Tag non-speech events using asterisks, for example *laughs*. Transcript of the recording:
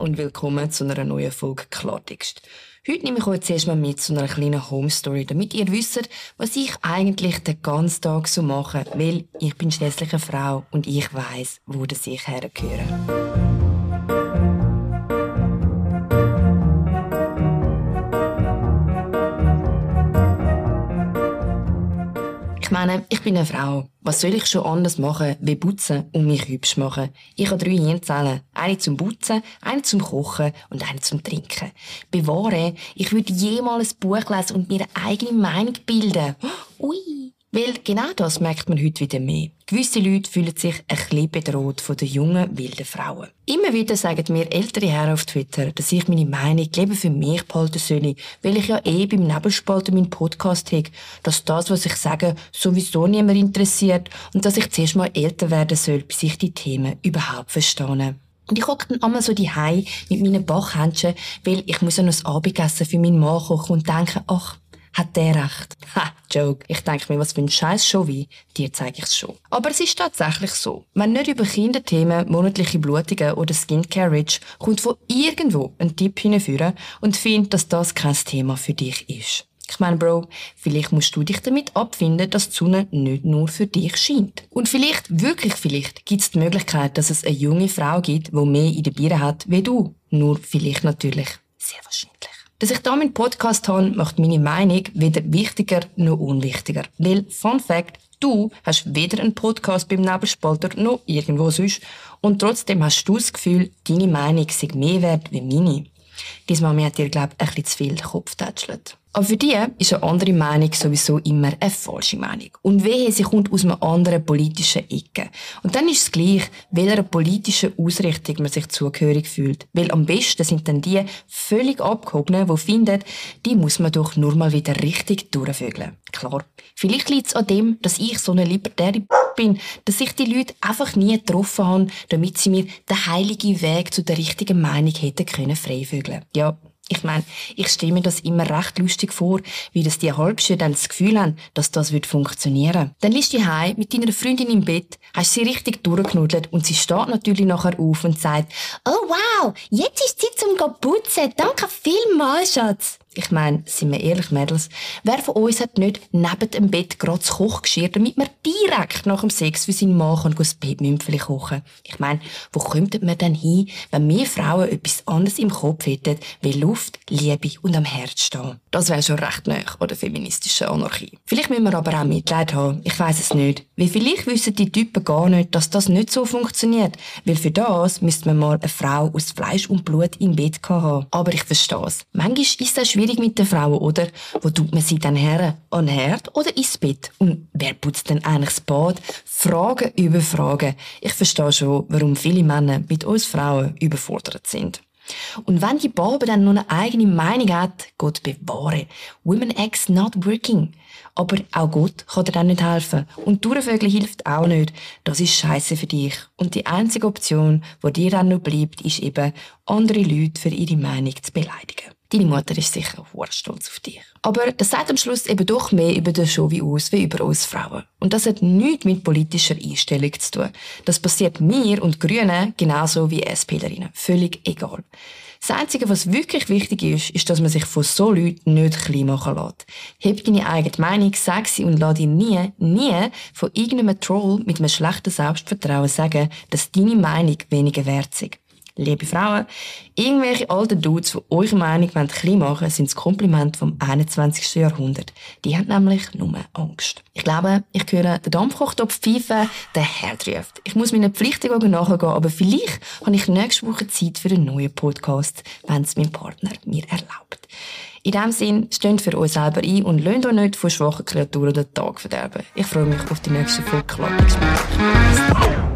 und willkommen zu einer neuen Folge Klartext. Heute nehme ich euch zuerst mal mit zu einer kleinen Home Story, damit ihr wisst, was ich eigentlich den ganzen Tag so mache, weil ich bin schließlich eine Frau und ich weiß, wo das ich hergehöre. Ich meine, ich bin eine Frau. Was soll ich schon anders machen, wie putzen und mich hübsch machen? Ich habe drei Hirnzellen. Eine zum Putzen, eine zum Kochen und eine zum Trinken. Bewahre, ich würde jemals ein Buch lesen und mir eine eigene Meinung bilden. *gasps* Ui! Weil genau das merkt man heute wieder mehr. Gewisse Leute fühlen sich ein bisschen bedroht von den jungen, wilden Frauen. Immer wieder sagen mir ältere Herren auf Twitter, dass ich meine Meinung lieber für mich behalten soll, weil ich ja eh beim Nebelspalter meinen Podcast habe, dass das, was ich sage, sowieso niemand interessiert und dass ich zuerst mal älter werden soll, bis ich die Themen überhaupt verstehe. Und ich hocke dann einmal so die mit meinen Bachhändchen, weil ich muss ja noch das Abendessen für meinen Mann kochen und denke, ach, hat der recht. *laughs* Ha, Joke. Ich denke mir, was für ein scheiß Show wie, dir zeige ich es schon. Aber es ist tatsächlich so. Wenn nicht über Kinderthemen, monatliche Blutungen oder Skincare Rich kommt von irgendwo ein Tipp hinführen und findet, dass das kein Thema für dich ist. Ich meine, Bro, vielleicht musst du dich damit abfinden, dass die Sonne nicht nur für dich scheint. Und vielleicht, wirklich vielleicht, gibt es die Möglichkeit, dass es eine junge Frau gibt, die mehr in der Biere hat wie du. Nur vielleicht natürlich sehr wahrscheinlich. Dass ich da meinen Podcast habe, macht meine Meinung weder wichtiger noch unwichtiger. Weil, Fun Fact, du hast weder einen Podcast beim Nebelspalter noch irgendwo sonst und trotzdem hast du das Gefühl, deine Meinung sei mehr wert wie meine. Diesmal mir hat dir, glaub ich, ein bisschen zu viel den Kopf tätschelt. Aber für die ist eine andere Meinung sowieso immer eine falsche Meinung. Und wehe, sie kommt aus einer anderen politischen Ecke. Und dann ist es gleich, welcher politischen Ausrichtung man sich zugehörig fühlt. Weil am besten sind dann die völlig abgehobenen, die finden, die muss man doch nur mal wieder richtig durchvögeln. Klar. Vielleicht liegt es an dem, dass ich so eine libertäre bin, dass ich die Leute einfach nie getroffen habe, damit sie mir den heiligen Weg zu der richtigen Meinung hätten können freivögeln. Ja, ich meine, ich stelle mir das immer recht lustig vor, wie das die Halbschüler dann das Gefühl haben, dass das wird funktionieren. Dann liegst du heim mit deiner Freundin im Bett, hast sie richtig durchgenudelt und sie steht natürlich nachher auf und sagt, oh wow, jetzt ist Zeit zum putzen. Danke vielmals, Schatz. Ich meine, sind wir ehrlich, Mädels, wer von uns hat nicht neben dem Bett gerade das Kochgeschirr, damit man direkt nach dem Sex für seinen Mann kann das Bettmümpfeli kochen Ich meine, wo könnten wir denn hin, wenn wir Frauen etwas anderes im Kopf hätten, wie Luft, Liebe und am Herz stehen? Das wäre schon recht nah an der feministischen Anarchie. Vielleicht müssen wir aber auch Mitleid haben. Ich weiß es nicht. Weil vielleicht wissen die Typen gar nicht, dass das nicht so funktioniert. Weil für das müsste man mal eine Frau aus Fleisch und Blut im Bett haben. Aber ich verstehe es. Manchmal ist es schwierig mit den Frauen, oder? Wo tut man sie dann her? An den Herd oder ins Bett? Und wer putzt denn eigentlich das Bad? Fragen über Fragen. Ich verstehe schon, warum viele Männer mit uns Frauen überfordert sind. Und wenn die Barbe dann noch eine eigene Meinung hat, Gott bewahre. Women X not working. Aber auch Gott kann dir dann nicht helfen. Und Durchvögeln hilft auch nicht. Das ist scheiße für dich. Und die einzige Option, die dir dann noch bleibt, ist eben, andere Leute für ihre Meinung zu beleidigen. Deine Mutter ist sicher stolz auf dich. Aber das sagt am Schluss eben doch mehr über den Show aus wie über uns Frauen. Und das hat nichts mit politischer Einstellung zu tun. Das passiert mir und Grünen genauso wie SPlerinnen. Völlig egal. Das Einzige, was wirklich wichtig ist, ist, dass man sich von so Leuten nicht klein machen lässt. Heb deine eigene Meinung, sag sie und lass dir nie, nie von irgendeinem Troll mit einem schlechten Selbstvertrauen sagen, dass deine Meinung weniger wert ist. Liebe Frauen, irgendwelche alten Dudes, die eure Meinung klein machen sind das Kompliment vom 21. Jahrhundert. Die haben nämlich nur Angst. Ich glaube, ich höre den Dampfkochtopf pfeifen, der Herd ruft. Ich muss meinen Pflichten nachgehen, aber vielleicht habe ich nächste Woche Zeit für einen neuen Podcast, wenn es mein Partner mir erlaubt. In diesem Sinn, steht für euch selber ein und lasst euch nicht von schwachen Kreaturen den Tag verderben. Ich freue mich auf die nächste Folge Klappexperiment.